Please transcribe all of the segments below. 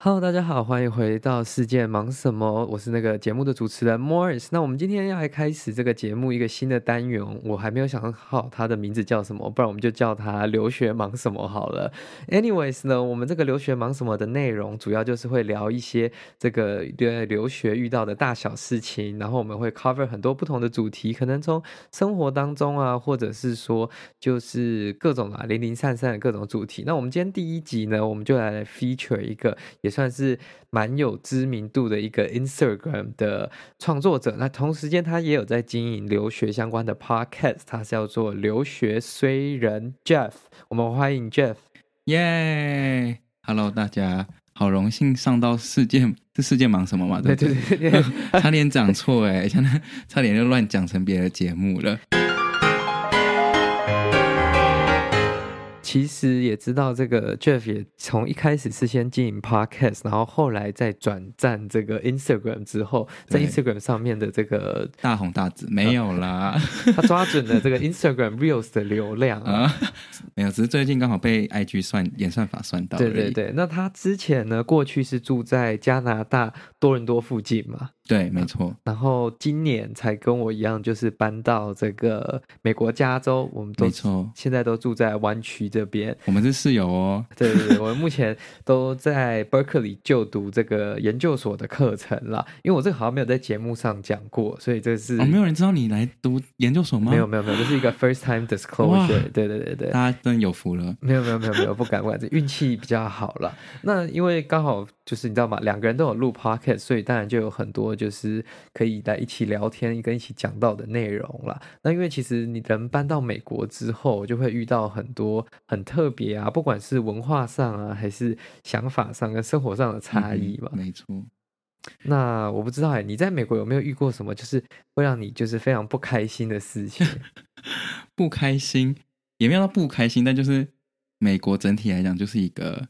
Hello，大家好，欢迎回到世界忙什么？我是那个节目的主持人 Morris。那我们今天要来开始这个节目一个新的单元，我还没有想好它的名字叫什么，不然我们就叫它留学忙什么好了。Anyways 呢，我们这个留学忙什么的内容，主要就是会聊一些这个对留学遇到的大小事情，然后我们会 cover 很多不同的主题，可能从生活当中啊，或者是说就是各种啊零零散散的各种主题。那我们今天第一集呢，我们就来 feature 一个。也算是蛮有知名度的一个 Instagram 的创作者，那同时间他也有在经营留学相关的 Podcast，他是叫做留学虽人 Jeff，我们欢迎 Jeff，耶，Hello 大家，好荣幸上到世界，这世界忙什么嘛？对对对，对，差点讲错哎，差点就乱讲成别的节目了。其实也知道这个 Jeff 也从一开始是先经营 Podcast，然后后来再转战这个 Instagram 之后，在 Instagram 上面的这个大红大紫没有啦，他抓准了这个 Instagram Reels 的流量啊，没有，只是最近刚好被 IG 算演算法算到。对对对，那他之前呢，过去是住在加拿大多伦多附近嘛。对，没错。然后今年才跟我一样，就是搬到这个美国加州。我们都没错，现在都住在湾区这边。我们是室友哦。对对对，我们目前都在 Berkeley 就读这个研究所的课程啦。因为我这个好像没有在节目上讲过，所以这是哦，没有人知道你来读研究所吗？没有没有没有，这是一个 first time disclosure。对对对对，大家真有福了。没有没有没有没有，不敢不敢，这运气比较好了。那因为刚好就是你知道吗？两个人都有录 podcast，所以当然就有很多。就是可以来一起聊天，跟一起讲到的内容了。那因为其实你人搬到美国之后，就会遇到很多很特别啊，不管是文化上啊，还是想法上跟生活上的差异嘛。嗯，没错。那我不知道哎，你在美国有没有遇过什么，就是会让你就是非常不开心的事情？不开心也没有到不开心，但就是美国整体来讲就是一个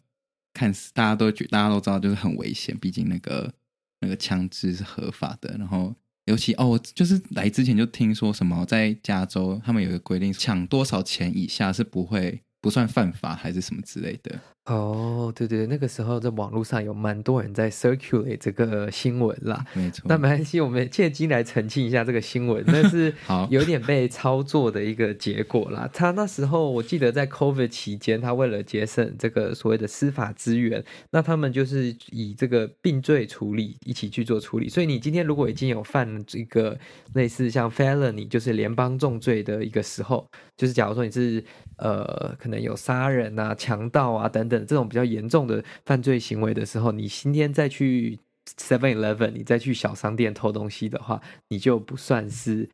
看似大家都觉大家都知道就是很危险，毕竟那个。那个枪支是合法的，然后尤其哦，就是来之前就听说什么，在加州他们有一个规定，抢多少钱以下是不会不算犯法，还是什么之类的。哦，oh, 对对，那个时候在网络上有蛮多人在 circulate 这个新闻啦。没错，那没关系，我们借机来澄清一下这个新闻，那是 有点被操作的一个结果啦。他那时候我记得在 COVID 期间，他为了节省这个所谓的司法资源，那他们就是以这个并罪处理一起去做处理。所以你今天如果已经有犯这个类似像 felony，就是联邦重罪的一个时候，就是假如说你是呃可能有杀人啊、强盗啊等等。这种比较严重的犯罪行为的时候，你今天再去 Seven Eleven，你再去小商店偷东西的话，你就不算是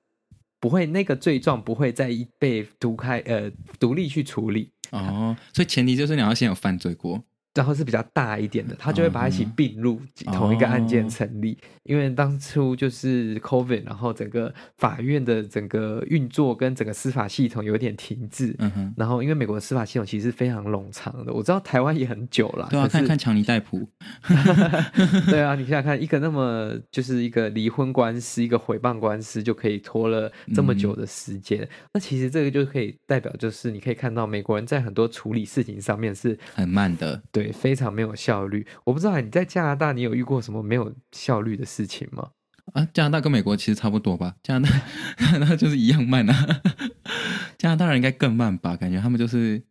不会那个罪状不会再被独开呃独立去处理哦。所以前提就是你要先有犯罪过。然后是比较大一点的，他就会把它一起并入同一个案件成立。哦、因为当初就是 COVID，然后整个法院的整个运作跟整个司法系统有点停滞。嗯哼。然后因为美国的司法系统其实非常冗长的，我知道台湾也很久了。对看看强尼戴普。对啊，你想想看，一个那么就是一个离婚官司，一个诽谤官司就可以拖了这么久的时间。嗯、那其实这个就可以代表，就是你可以看到美国人在很多处理事情上面是很慢的。对。非常没有效率。我不知道你在加拿大，你有遇过什么没有效率的事情吗？啊，加拿大跟美国其实差不多吧。加拿大，那就是一样慢啊。加拿大人应该更慢吧？感觉他们就是。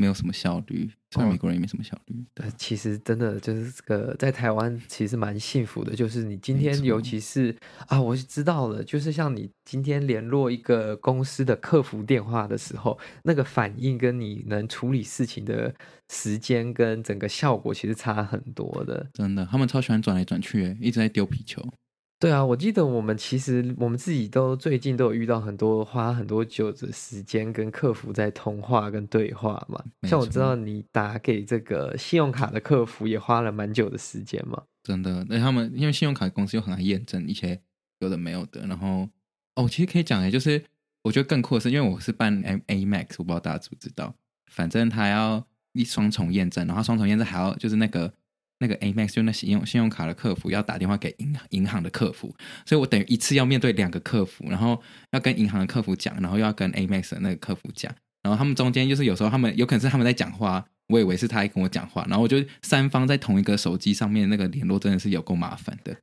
没有什么效率，虽然美国人也没什么效率。对，其实真的就是这个，在台湾其实蛮幸福的，就是你今天，尤其是啊，我是知道了，就是像你今天联络一个公司的客服电话的时候，那个反应跟你能处理事情的时间跟整个效果，其实差很多的。真的，他们超喜欢转来转去，一直在丢皮球。对啊，我记得我们其实我们自己都最近都有遇到很多花很多久的时间跟客服在通话跟对话嘛。像我知道你打给这个信用卡的客服也花了蛮久的时间嘛。真的，那他们因为信用卡公司又很爱验证一些有的没有的，然后哦，其实可以讲诶，就是我觉得更酷的是，因为我是办 MA MAX，我不知道大家知不知道，反正他要一双重验证，然后双重验证还要就是那个。那个 Amex 就那信用信用卡的客服要打电话给银银行的客服，所以我等于一次要面对两个客服，然后要跟银行的客服讲，然后又要跟 Amex 的那个客服讲，然后他们中间就是有时候他们有可能是他们在讲话，我以为是他在跟我讲话，然后我就三方在同一个手机上面那个联络真的是有够麻烦的。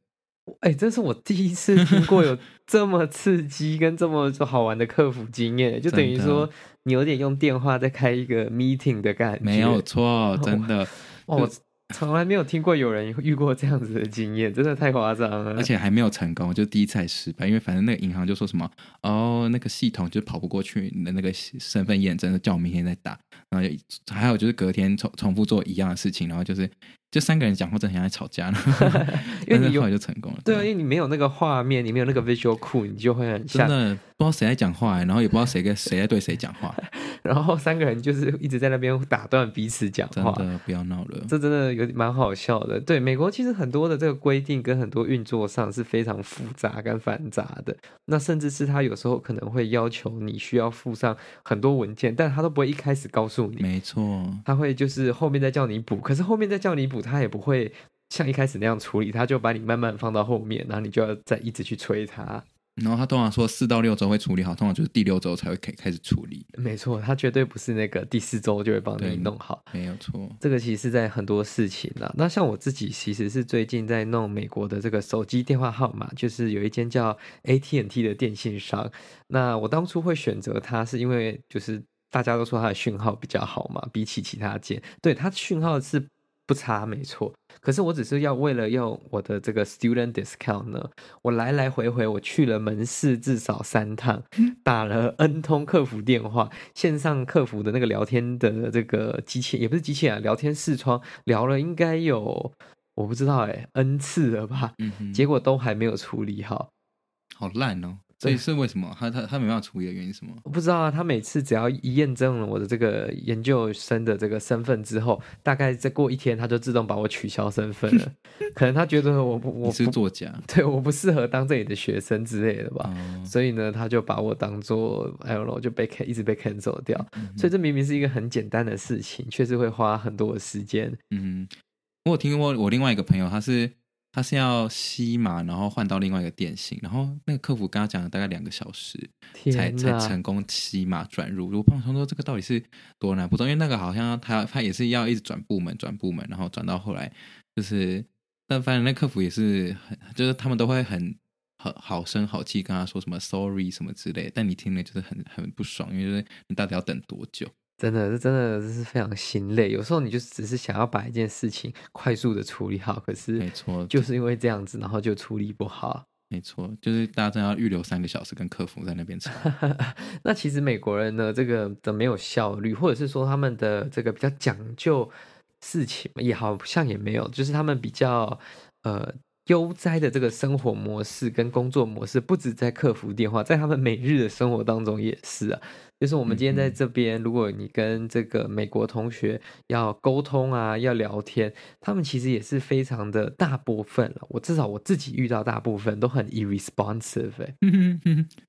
哎，这是我第一次听过有这么刺激跟这么好玩的客服经验，就等于说你有点用电话在开一个 meeting 的感觉。没有错，真的。哦。从来没有听过有人遇过这样子的经验，真的太夸张了。而且还没有成功，就第一次失败。因为反正那个银行就说什么，哦，那个系统就跑不过去你的那个身份验证，叫我明天再打。然后还有就是隔天重重复做一样的事情，然后就是。就三个人讲话，真的很像在吵架呢。因为你后来就成功了。对啊，因为你没有那个画面，你没有那个 visual cue，你就会很像真的不知道谁在讲话，然后也不知道谁跟谁在对谁讲话，然后三个人就是一直在那边打断彼此讲话。真的不要闹了，这真的有蛮好笑的。对，美国其实很多的这个规定跟很多运作上是非常复杂跟繁杂的。那甚至是他有时候可能会要求你需要附上很多文件，但他都不会一开始告诉你。没错，他会就是后面再叫你补，可是后面再叫你补。他也不会像一开始那样处理，他就把你慢慢放到后面，然后你就要再一直去催他。然后他通常说四到六周会处理好，通常就是第六周才会开开始处理。没错，他绝对不是那个第四周就会帮你弄好。没有错，这个其实是在很多事情啦。那像我自己其实是最近在弄美国的这个手机电话号码，就是有一间叫 AT&T 的电信商。那我当初会选择它，是因为就是大家都说它的讯号比较好嘛，比起其他间，对它讯号是。不差，没错。可是我只是要为了用我的这个 student discount 呢，我来来回回我去了门市至少三趟，打了 N 通客服电话，线上客服的那个聊天的这个机器也不是机器啊，聊天视窗聊了应该有我不知道哎 N 次了吧，结果都还没有处理好，好烂哦。所以是为什么他他他没办法处理的原因是什么？我不知道啊。他每次只要一验证了我的这个研究生的这个身份之后，大概再过一天，他就自动把我取消身份了。可能他觉得我不我不是作家，对，我不适合当这里的学生之类的吧。哦、所以呢，他就把我当做 I don't know 就被一直被 cancel 掉。嗯、所以这明明是一个很简单的事情，确实会花很多的时间。嗯，我有听过我另外一个朋友，他是。他是要吸码，然后换到另外一个电信，然后那个客服跟他讲了大概两个小时，才才成功吸码转入。我朋友说这个到底是多难不懂，因为那个好像他他也是要一直转部门转部门，然后转到后来就是，但反正那客服也是很，就是他们都会很好好声好气跟他说什么 sorry 什么之类，但你听了就是很很不爽，因为就是你到底要等多久？真的是真的是非常心累，有时候你就只是想要把一件事情快速的处理好，可是没错，就是因为这样子，然后就处理不好。没错，就是大家真要预留三个小时跟客服在那边吵。那其实美国人呢，这个的没有效率，或者是说他们的这个比较讲究事情，也好像也没有，就是他们比较呃。悠哉的这个生活模式跟工作模式，不止在客服电话，在他们每日的生活当中也是啊。就是我们今天在这边，如果你跟这个美国同学要沟通啊，要聊天，他们其实也是非常的大部分了。我至少我自己遇到大部分都很 irresponsive。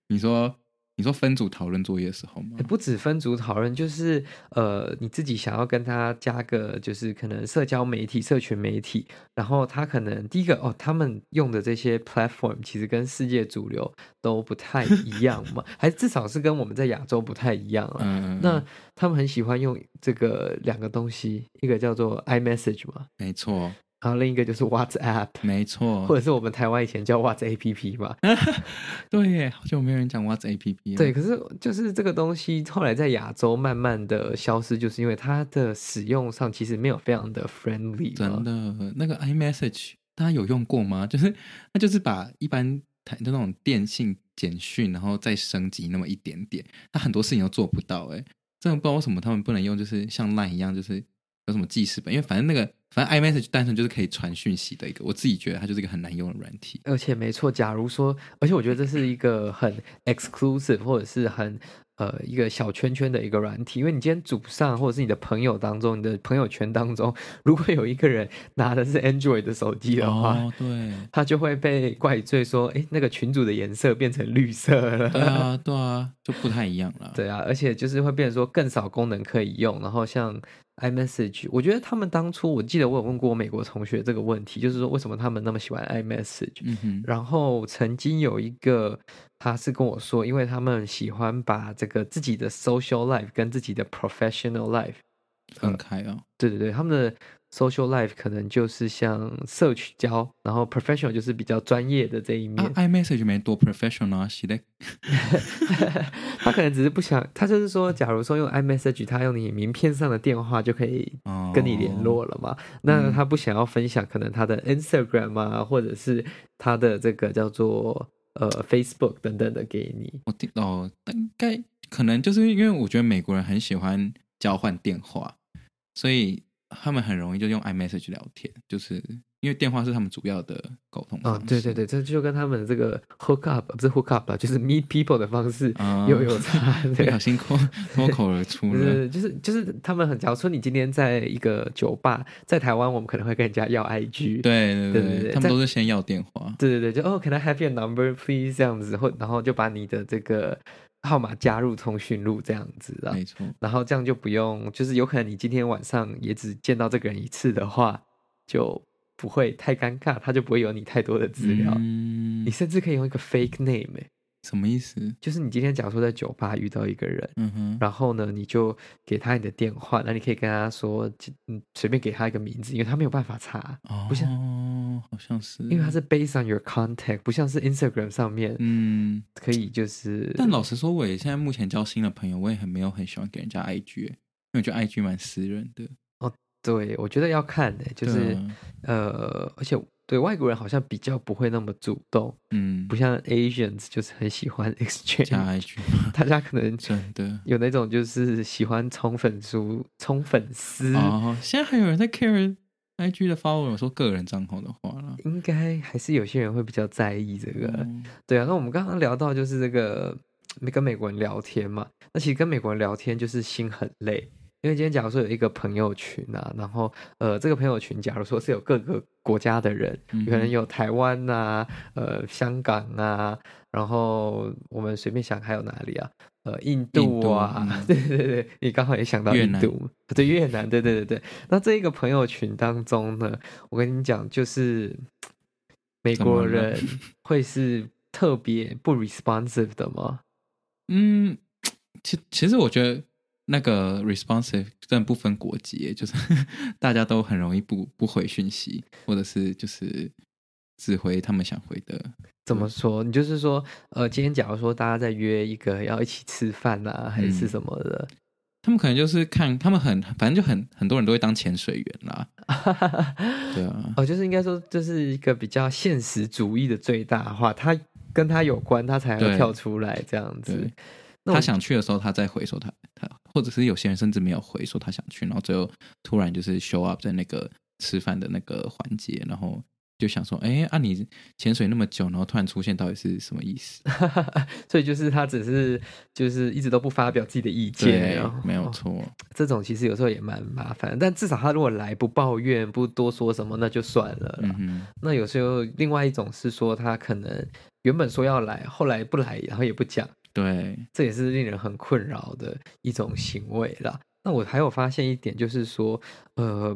你说？你说分组讨论作业的时候吗？不止分组讨论，就是呃，你自己想要跟他加个，就是可能社交媒体、社群媒体，然后他可能第一个哦，他们用的这些 platform 其实跟世界主流都不太一样嘛，还至少是跟我们在亚洲不太一样啊。嗯，那他们很喜欢用这个两个东西，一个叫做 iMessage 嘛，没错。然后另一个就是 WhatsApp，没错，或者是我们台湾以前叫 WhatsApp 嘛。对耶，好久没有人讲 WhatsApp。对，可是就是这个东西后来在亚洲慢慢的消失，就是因为它的使用上其实没有非常的 friendly。真的，那个 iMessage 大家有用过吗？就是那就是把一般台的那种电信简讯，然后再升级那么一点点，它很多事情都做不到。哎，真的不知道为什么他们不能用，就是像 Line 一样，就是有什么记事本，因为反正那个。反正 iMessage 单纯就是可以传讯息的一个，我自己觉得它就是一个很难用的软体。而且没错，假如说，而且我觉得这是一个很 exclusive 或者是很呃一个小圈圈的一个软体，因为你今天组上或者是你的朋友当中，你的朋友圈当中，如果有一个人拿的是 Android 的手机的话，哦，对，他就会被怪罪说，哎，那个群主的颜色变成绿色了。对啊，对啊，就不太一样了。对啊，而且就是会变成说更少功能可以用，然后像。iMessage，我觉得他们当初，我记得我有问过我美国同学这个问题，就是说为什么他们那么喜欢 iMessage？嗯哼。然后曾经有一个，他是跟我说，因为他们喜欢把这个自己的 social life 跟自己的 professional life 分开哦。对对对，他们的。Social life 可能就是像社交，然后 professional 就是比较专业的这一面。啊、iMessage 没多 professional 啊，是的。他可能只是不想，他就是说，假如说用 iMessage，他用你名片上的电话就可以跟你联络了嘛。哦、那他不想要分享，可能他的 Instagram 啊，或者是他的这个叫做呃 Facebook 等等的给你。我听哦，大概可能就是因为我觉得美国人很喜欢交换电话，所以。他们很容易就用 iMessage 聊天，就是因为电话是他们主要的沟通方式。哦，对对对，这就跟他们这个 hook up 不是 hook up 就是 meet people 的方式又有差。不小心脱脱口而出了。就是就是他们很，假如说你今天在一个酒吧，在台湾，我们可能会跟人家要 IG。对对对对，对他们都是先要电话。对对对，就哦，Can I have your number, please？这样子，或然后就把你的这个。号码加入通讯录这样子啊，没错。然后这样就不用，就是有可能你今天晚上也只见到这个人一次的话，就不会太尴尬，他就不会有你太多的资料。嗯，你甚至可以用一个 fake name 欸。什么意思？就是你今天假如说在酒吧遇到一个人，嗯哼，然后呢，你就给他你的电话，那你可以跟他说，嗯，随便给他一个名字，因为他没有办法查，哦，不像，好像是，因为他是 based on your contact，不像是 Instagram 上面，嗯，可以就是。但老实说，我也现在目前交新的朋友，我也很没有很喜欢给人家 IG，因为我觉得 IG 蛮私人的。哦，对，我觉得要看的，就是，啊、呃，而且。对外国人好像比较不会那么主动，嗯，不像 Asians 就是很喜欢 exchange，大家可能真的有那种就是喜欢冲粉丝、冲粉丝。哦，现在还有人在 care IG 的 follower 说个人账号的话了，应该还是有些人会比较在意这个。嗯、对啊，那我们刚刚聊到就是这个跟美国人聊天嘛，那其实跟美国人聊天就是心很累。因为今天假如说有一个朋友群啊，然后呃，这个朋友群假如说是有各个国家的人，嗯、可能有台湾啊，呃，香港啊，然后我们随便想还有哪里啊，呃，印度啊，度 对对对，你刚好也想到印度，越南对越南，对对对对。那这一个朋友群当中呢，我跟你讲，就是美国人 会是特别不 responsive 的吗？嗯，其其实我觉得。那个 responsive 真的不分国籍，就是 大家都很容易不不回讯息，或者是就是只回他们想回的。怎么说？你就是说，呃，今天假如说大家在约一个要一起吃饭啊，还是什么的，嗯，他们可能就是看他们很，反正就很很多人都会当潜水员啦。对啊，哦，就是应该说这是一个比较现实主义的最大化，他跟他有关，他才会跳出来这样子。他想去的时候，他再回说他他，或者是有些人甚至没有回说他想去，然后最后突然就是 show up 在那个吃饭的那个环节，然后就想说，哎，啊你潜水那么久，然后突然出现，到底是什么意思？所以就是他只是就是一直都不发表自己的意见，对，没有错。哦，这种其实有时候也蛮麻烦，但至少他如果来不抱怨，不多说什么，那就算了。嗯，那有时候另外一种是说他可能原本说要来，后来不来，然后也不讲。对，这也是令人很困扰的一种行为啦。那我还有发现一点，就是说，呃，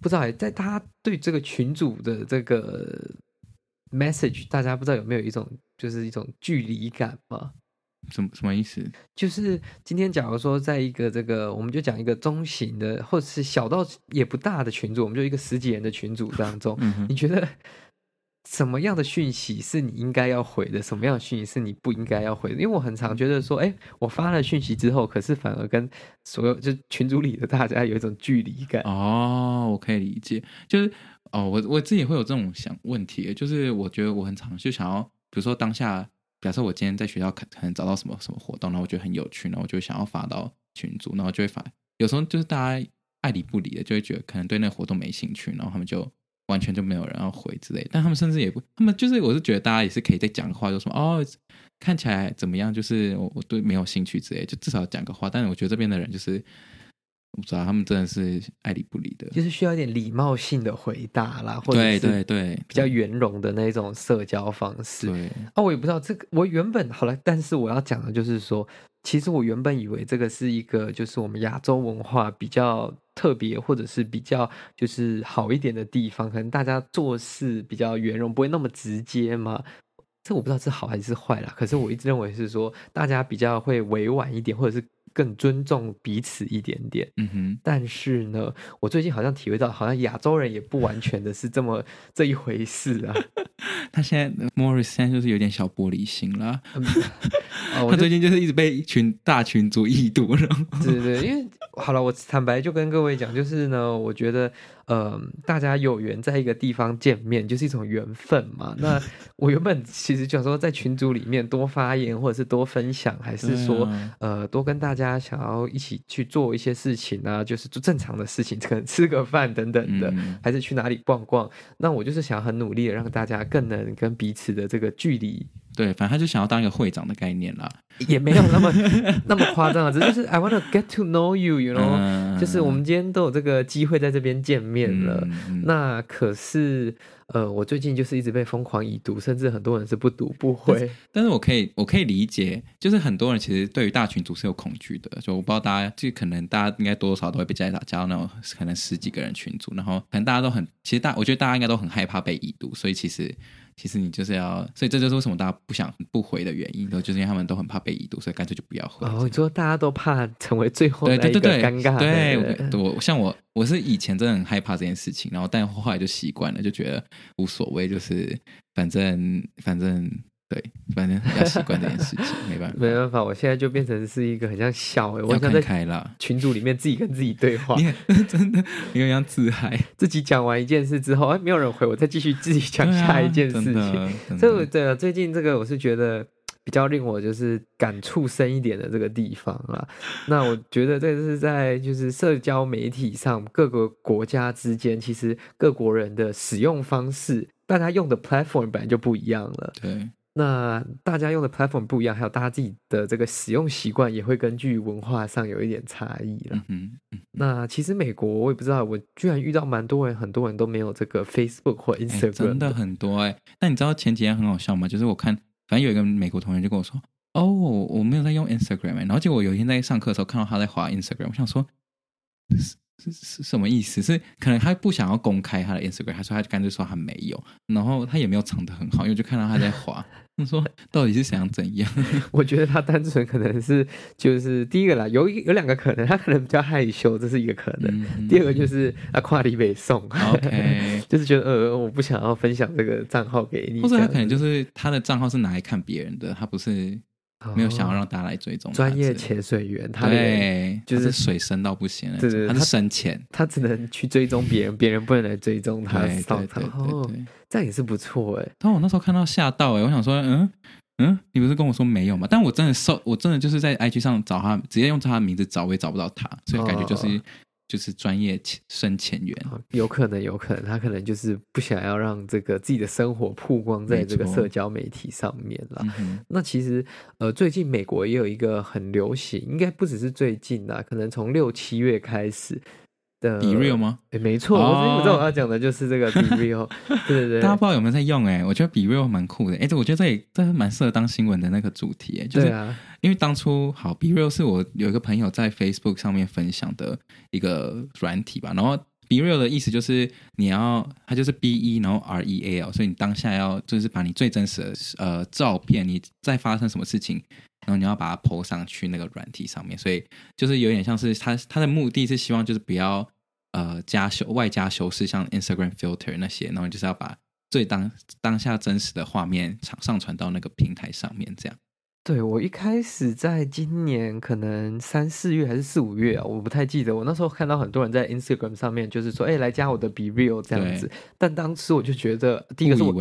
不知道在大家对这个群主的这个 message，大家不知道有没有一种，就是一种距离感吗？什么什么意思？就是今天假如说在一个这个，我们就讲一个中型的，或者是小到也不大的群组，我们就一个十几人的群组当中，嗯、你觉得？什么样的讯息是你应该要回的？什么样的讯息是你不应该要回的？因为我很常觉得说，哎，我发了讯息之后，可是反而跟所有就群组里的大家有一种距离感。哦，我可以理解，就是哦，我我自己会有这种想问题，就是我觉得我很常就想要，比如说当下，假设我今天在学校可可能找到什么什么活动，然后我觉得很有趣，然后我就想要发到群组，然后就会发。有时候就是大家爱理不理的，就会觉得可能对那个活动没兴趣，然后他们就。完全就没有人要回之类，但他们甚至也不，他们就是，我是觉得大家也是可以再讲个话，就说哦，看起来怎么样，就是我我对没有兴趣之类，就至少讲个话。但是我觉得这边的人就是，我不知道他们真的是爱理不理的，就是需要一点礼貌性的回答啦，或者是对对对，比较圆融的那种社交方式。对，啊，我也不知道这个，我原本好了，但是我要讲的就是说，其实我原本以为这个是一个，就是我们亚洲文化比较。特别或者是比较就是好一点的地方，可能大家做事比较圆融，不会那么直接嘛。这我不知道是好还是坏啦。可是我一直认为是说，大家比较会委婉一点，或者是更尊重彼此一点点。嗯哼。但是呢，我最近好像体会到，好像亚洲人也不完全的是这么这一回事啊。他现在 Morris 现在就是有点小玻璃心了。嗯 哦、他最近就是一直被一群大群族 异度了。对对对，因为好了，我坦白就跟各位讲，就是呢，我觉得。呃，大家有缘在一个地方见面，就是一种缘分嘛。那我原本其实想说，在群组里面多发言，或者是多分享，还是说，啊、呃，多跟大家想要一起去做一些事情啊，就是做正常的事情，可能吃个饭等等的，嗯、还是去哪里逛逛。那我就是想很努力的让大家更能跟彼此的这个距离。对，反正他就想要当一个会长的概念啦，也没有那么 那么夸张啊，只是就是 I want to get to know you，you know，、嗯、就是我们今天都有这个机会在这边见面了。那可是，呃，我最近就是一直被疯狂已读，甚至很多人是不读不回。但，是我可以，我可以理解，就是很多人其实对于大群组是有恐惧的，就我不知道大家，就可能大家应该多多少少都会被加到加到那种可能十几个人群组，然后可能大家都很，其实大，我觉得大家应该都很害怕被已读，所以其实。其实你就是要，所以这就是为什么大家不想不回的原因，然后就是因为他们都很怕被移读，所以干脆就不要回。哦，你说大家都怕成为最后那一个尴尬的。对对对，对，我像我，我是以前真的很害怕这件事情，然后但后来就习惯了，就觉得无所谓，就是反正反正。对，反正要习惯这件事情，没办法，没办法。我现在就变成是一个很像笑，我想在群组里面自己跟自己对话，真的有点像自嗨。自己讲完一件事之后，哎，没有人回，我再继续自己讲下一件事情。这对啊，最近这个我是觉得比较令我就是感触深一点的这个地方啊。那我觉得这是在就是社交媒体上各个国家之间，其实各国人的使用方式，大家用的 platform 本来就不一样了。对。那大家用的 platform 不一样，还有大家自己的这个使用习惯也会根据文化上有一点差异了。嗯嗯。那其实美国我也不知道，我居然遇到蛮多人，很多人都没有这个 Facebook 或 Instagram，欸、真的很多哎、欸。那你知道前几天很好笑吗？就是我看，反正有一个美国同学就跟我说：“哦，我没有在用 Instagram、欸。”然后结果有一天在上课的时候看到他在滑 Instagram，我想说。是是什么意思？是可能他不想要公开他的 Instagram，他说他就干脆说他没有，然后他也没有藏得很好，因为就看到他在滑。他说到底是想怎样？我觉得他单纯可能是就是第一个啦，有有两个可能，他可能比较害羞，这是一个可能。嗯、第二个就是啊，跨里北宋，OK，就是觉得呃，我不想要分享这个账号给你，或者他可能就是他的账号是拿来看别人的，他不是。没有想要让大家来追踪专业潜水员，他对，就是水深到不行了，对对，他是深潜，他只能去追踪别人，别人不能来追踪他。对对对，这样也是不错哎。但我那时候看到吓到哎，我想说，嗯嗯，你不是跟我说没有吗？但我真的搜，我真的就是在 IG 上找他，直接用他的名字找，我也找不到他，所以感觉就是。就是专业深潜员，有可能，有可能，他可能就是不想要让这个自己的生活曝光在这个社交媒体上面了。嗯、那其实，呃，最近美国也有一个很流行，应该不只是最近啦，可能从六七月开始。的 BeReal 吗？哎，没错，哦、我知道我要讲的就是这个 BeReal，对对对。大家不知道有没有在用？哎，我觉得 BeReal 蛮酷的。哎，这我觉得这也这蛮适合当新闻的那个主题。哎，就是因为当初好 BeReal 是我有一个朋友在 Facebook 上面分享的一个软体吧。然后 BeReal 的意思就是你要，它就是 B E 然后 R E A L，所以你当下要就是把你最真实的呃照片，你在发生什么事情。然后你要把它 po 上去那个软体上面，所以就是有点像是它它的目的是希望就是不要呃加修外加修饰，像 Instagram filter 那些，然后就是要把最当当下真实的画面上上传到那个平台上面，这样。对，我一开始在今年可能三四月还是四五月啊，我不太记得。我那时候看到很多人在 Instagram 上面就是说，哎，来加我的 BeReal 这样子。但当时我就觉得，第一个是我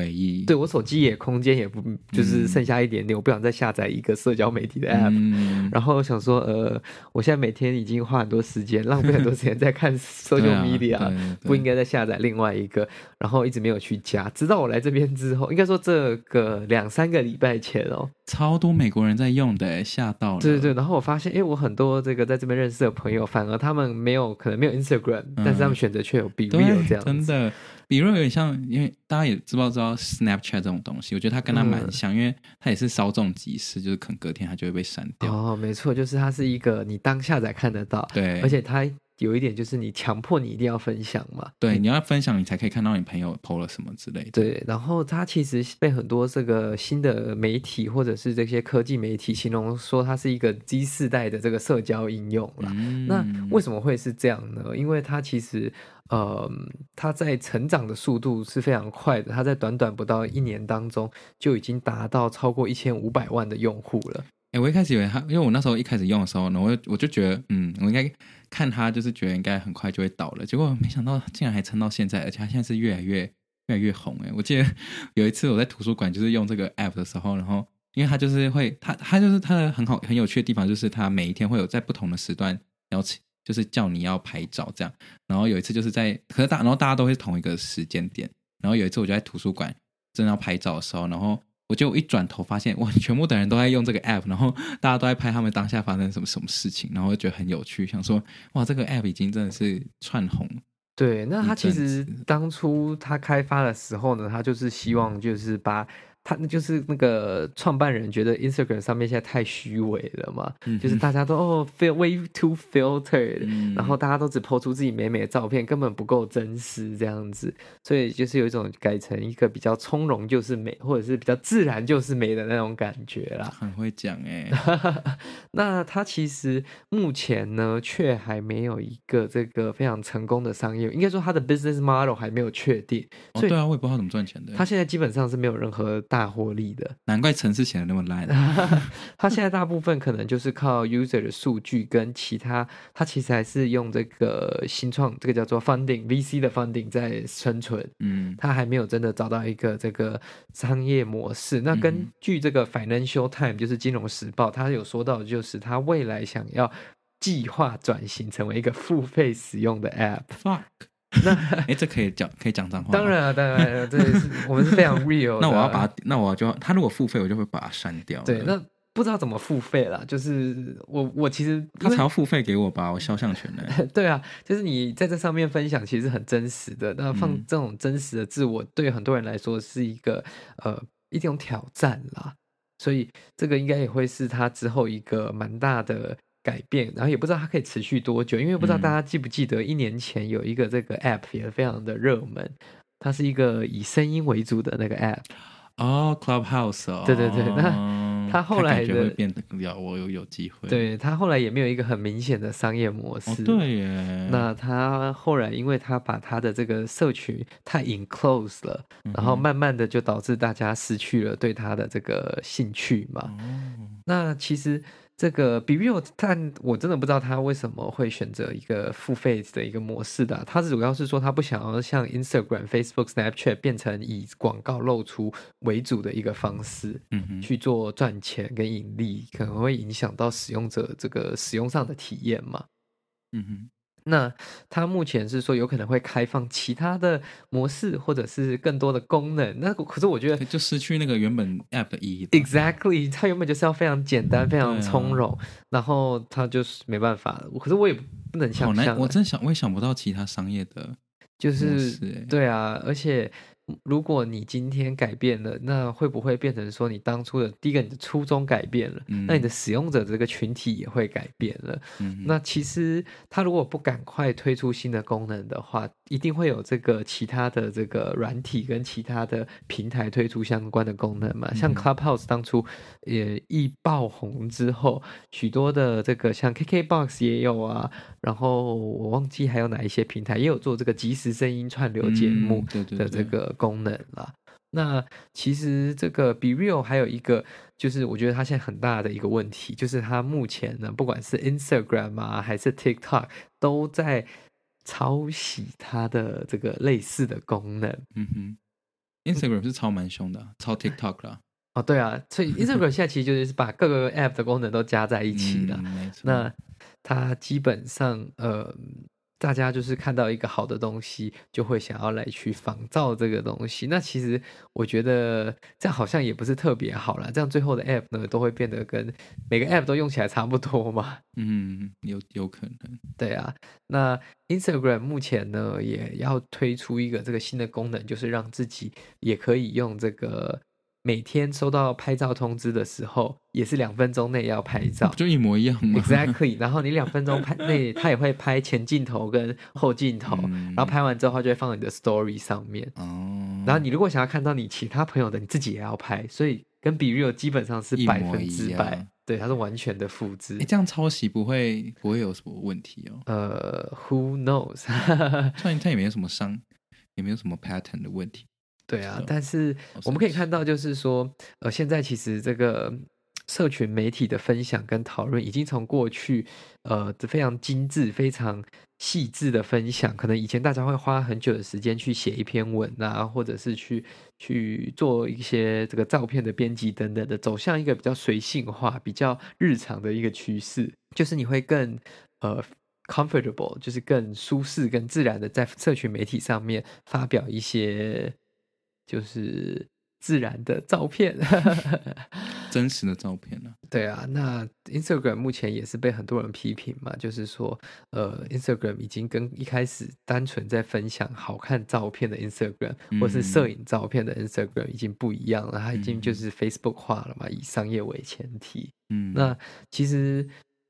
对我手机也空间也不就是剩下一点点，嗯、我不想再下载一个社交媒体的 App。嗯、然后想说，呃，我现在每天已经花很多时间，浪费很多时间在看 social media，、啊、不应该再下载另外一个。然后一直没有去加，直到我来这边之后，应该说这个两三个礼拜前哦，超多美国人在用的，吓到了。对对对，然后我发现，哎，我很多这个在这边认识的朋友，反而他们没有，可能没有 Instagram，、嗯、但是他们选择却有 BeReal 这样。真的，BeReal 有点像，因为大家也知不知道 Snapchat 这种东西，我觉得它跟它蛮像，嗯、因为它也是稍纵即逝，就是可能隔天它就会被删掉。哦，没错，就是它是一个你当下才看得到，对，而且它。有一点就是你强迫你一定要分享嘛。对，你要分享，你才可以看到你朋友 PO 了什么之类的。对，然后它其实被很多这个新的媒体或者是这些科技媒体形容说它是一个 Z 世代的这个社交应用了。嗯、那为什么会是这样呢？因为它其实呃，它在成长的速度是非常快的，它在短短不到一年当中就已经达到超过一千五百万的用户了。哎、我一开始以为他，因为我那时候一开始用的时候呢，我我就觉得，嗯，我应该看他，就是觉得应该很快就会倒了。结果没想到竟然还撑到现在，而且他现在是越来越越来越红。哎，我记得 有一次我在图书馆就是用这个 app 的时候，然后因为他就是会，他他就是他的很好很有趣的地方，就是他每一天会有在不同的时段邀请，就是叫你要拍照这样。然后有一次就是在，可是大然后大家都会是同一个时间点。然后有一次我就在图书馆正要拍照的时候，然后。我就一转头发现，哇，全部的人都在用这个 app，然后大家都在拍他们当下发生什么什么事情，然后我就觉得很有趣，想说，哇，这个 app 已经真的是窜红。对，那他其实当初他开发的时候呢，他就是希望就是把。他那就是那个创办人觉得 Instagram 上面现在太虚伪了嘛，嗯、就是大家都哦 feel way too filtered，、嗯、然后大家都只 po 出自己美美的照片，根本不够真实这样子，所以就是有一种改成一个比较从容就是美，或者是比较自然就是美的那种感觉啦。很会讲哎，那他其实目前呢，却还没有一个这个非常成功的商业，应该说他的 business model 还没有确定。哦，对啊，我也不知道他怎么赚钱的。他现在基本上是没有任何大获利的，难怪程式写的那么烂。他现在大部分可能就是靠 user 的数据跟其他，他其实还是用这个新创，这个叫做 funding VC 的 funding 在生存。嗯，他还没有真的找到一个这个商业模式。那根据这个 Financial Times 就是金融时报，他有说到，就是他未来想要计划转型成为一个付费使用的 app。Fuck。那哎、欸，这可以讲可以讲脏话？当然啊，当然了，这是我们是非常 real。那我要把它，那我就他如果付费，我就会把它删掉。对，那不知道怎么付费啦，就是我我其实他才要付费给我吧，我肖像权呢？对啊，就是你在这上面分享，其实很真实的。那放这种真实的自我，对很多人来说是一个呃一种挑战啦。所以这个应该也会是他之后一个蛮大的。改变，然后也不知道它可以持续多久，因为不知道大家记不记得，一年前有一个这个 app 也非常的热门，它是一个以声音为主的那个 app 哦，Clubhouse 哦，对对对，那它后来的会变得我有有机会，对，它后来也没有一个很明显的商业模式，哦、对耶，那它后来因为它把它的这个社群太 enclose 了，嗯、然后慢慢的就导致大家失去了对它的这个兴趣嘛，哦、那其实。这个 BeReal，但我真的不知道他为什么会选择一个付费的一个模式的。他主要是说他不想要像 Instagram、Facebook、Snapchat 变成以广告露出为主的一个方式，嗯哼，去做赚钱跟盈利，可能会影响到使用者这个使用上的体验嘛，嗯哼。那它目前是说有可能会开放其他的模式，或者是更多的功能。那可是我觉得就失去那个原本 App 的意义。Exactly，它原本就是要非常简单、非常从容，啊、然后它就是没办法。可是我也不能想象，我真想我也想不到其他商业的，就是对啊，而且。如果你今天改变了，那会不会变成说你当初的第一个你的初衷改变了？嗯、那你的使用者这个群体也会改变了。嗯、那其实他如果不赶快推出新的功能的话，一定会有这个其他的这个软体跟其他的平台推出相关的功能嘛？像 Clubhouse 当初也一爆红之后，许多的这个像 KKBox 也有啊，然后我忘记还有哪一些平台也有做这个即时声音串流节目的这个。嗯功能了，那其实这个 BeReal 还有一个，就是我觉得它现在很大的一个问题，就是它目前呢，不管是 Instagram 啊还是 TikTok，都在抄袭它的这个类似的功能。嗯哼，Instagram 是抄蛮凶的，抄 TikTok 啦。哦，对啊，所以 Instagram 现在其实就是把各个 App 的功能都加在一起了。嗯，没错。那它基本上呃。大家就是看到一个好的东西，就会想要来去仿造这个东西。那其实我觉得这样好像也不是特别好啦。这样最后的 App 呢，都会变得跟每个 App 都用起来差不多嘛。嗯，有有可能。对啊，那 Instagram 目前呢，也要推出一个这个新的功能，就是让自己也可以用这个。每天收到拍照通知的时候，也是两分钟内要拍照，就一模一样吗？Exactly。然后你两分钟拍内，他也会拍前镜头跟后镜头，嗯、然后拍完之后，他就会放你的 Story 上面。哦。然后你如果想要看到你其他朋友的，你自己也要拍，所以跟 BeReal 基本上是百分之百。对，它是完全的复制。这样抄袭不会不会有什么问题哦？呃，Who knows？它它也没有什么伤，也没有什么 pattern 的问题。对啊，但是我们可以看到，就是说，呃，现在其实这个。社群媒体的分享跟讨论，已经从过去，呃，非常精致、非常细致的分享，可能以前大家会花很久的时间去写一篇文啊，或者是去去做一些这个照片的编辑等等的，走向一个比较随性化、比较日常的一个趋势，就是你会更呃 comfortable，就是更舒适、更自然的在社群媒体上面发表一些，就是。自然的照片，真实的照片呢、啊？对啊，那 Instagram 目前也是被很多人批评嘛，就是说，呃，Instagram 已经跟一开始单纯在分享好看照片的 Instagram，、嗯、或是摄影照片的 Instagram 已经不一样了，它已经就是 Facebook 化了嘛，以商业为前提。嗯，那其实，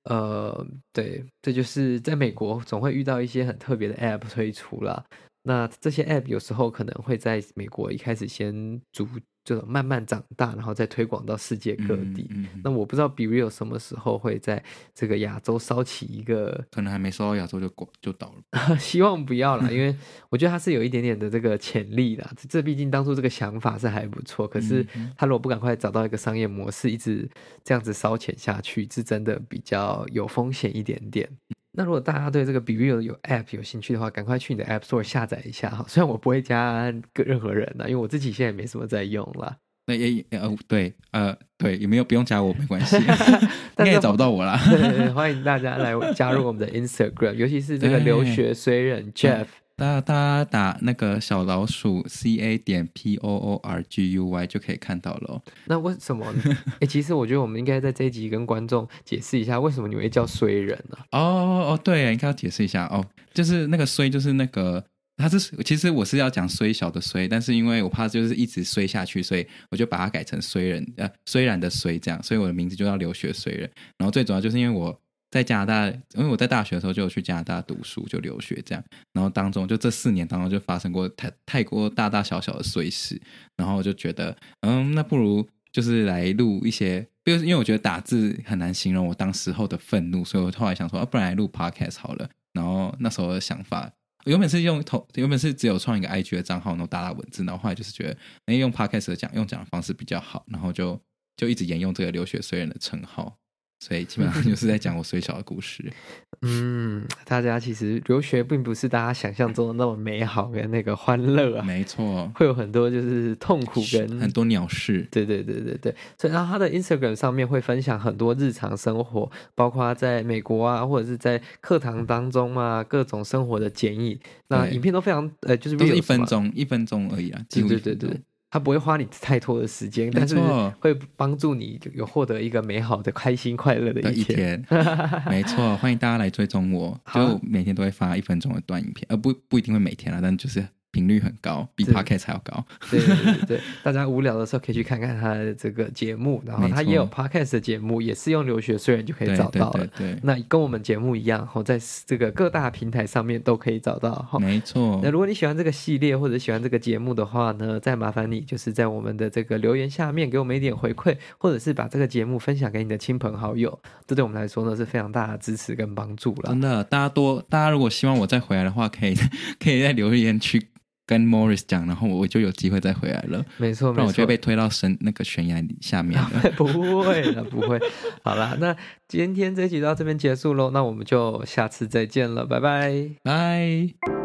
呃，对，这就是在美国总会遇到一些很特别的 App 推出啦。那这些 App 有时候可能会在美国一开始先逐就慢慢长大，然后再推广到世界各地。嗯嗯、那我不知道 BeReal 什么时候会在这个亚洲烧起一个，可能还没烧到亚洲就广就倒了。希望不要啦，因为 我觉得它是有一点点的这个潜力的。这毕竟当初这个想法是还不错，可是他如果不赶快找到一个商业模式，一直这样子烧钱下去，是真的比较有风险一点点。那如果大家对这个 BeReal 有 App 有兴趣的话，赶快去你的 App Store 下载一下哈。虽然我不会加个任何人啦，因为我自己现在也没什么在用了。那也呃对呃对，有没有不用加我没关系，应该也找不到我啦。对，对，对，欢迎大家来加入我们的 Instagram，尤其是这个留学虽人 Jeff。大家打那个小老鼠 C A 点 P O O R G U Y 就可以看到了。那为什么呢？哎、欸，其实我觉得我们应该在这一集跟观众解释一下，为什么你会叫衰人呢、啊？哦哦，对，应该要解释一下哦。就是那个衰，就是那个，他是其实我是要讲衰小的衰，但是因为我怕就是一直衰下去，所以我就把它改成衰人，呃，虽然的衰这样，所以我的名字就叫留学衰人。然后最主要就是因为我。在加拿大，因为我在大学的时候就有去加拿大读书，就留学这样。然后当中就这四年当中就发生过太太多大大小小的碎事，然后就觉得，嗯，那不如就是来录一些，因为因为我觉得打字很难形容我当时候的愤怒，所以我后来想说，啊，不然来录 podcast 好了。然后那时候的想法，原本是用头，原本是只有创一个 IG 的账号，然后打打文字，然后后来就是觉得，哎，用 podcast 的讲，用讲的方式比较好，然后就就一直沿用这个留学衰人的称号。所以基本上就是在讲我衰小的故事。嗯，大家其实留学并不是大家想象中的那么美好跟那个欢乐啊。没错，会有很多就是痛苦跟很多鸟事。对对对对对。所以然后他的 Instagram 上面会分享很多日常生活，包括在美国啊，或者是在课堂当中啊，各种生活的剪影。那影片都非常呃，就是都是一分钟，一分钟而已啊。对对对对。他不会花你太多的时间，但是会帮助你有获得一个美好的、开心、快乐的一天。没错，欢迎大家来追踪我，就每天都会发一分钟的短影片，而不不一定会每天啊，但就是。频率很高，比 Podcast 还要高。对对对对，大家无聊的时候可以去看看他的这个节目，然后他也有 Podcast 的节目，也是用留学虽然就可以找到了。对，对，对，对，那跟我们节目一样，哈，在这个各大平台上面都可以找到。哈，没错。那如果你喜欢这个系列或者喜欢这个节目的话呢，再麻烦你就是在我们的这个留言下面给我们一点回馈，或者是把这个节目分享给你的亲朋好友，这对我们来说呢是非常大的支持跟帮助了。真的，大家多，大家如果希望我再回来的话，可以 可以在留言区。跟 Morris 讲，然后我就有机会再回来了。没错，不然我就被推到深那个悬崖下面了。不会了，不会。好了，那今天这一集到这边结束喽，那我们就下次再见了，拜拜，拜。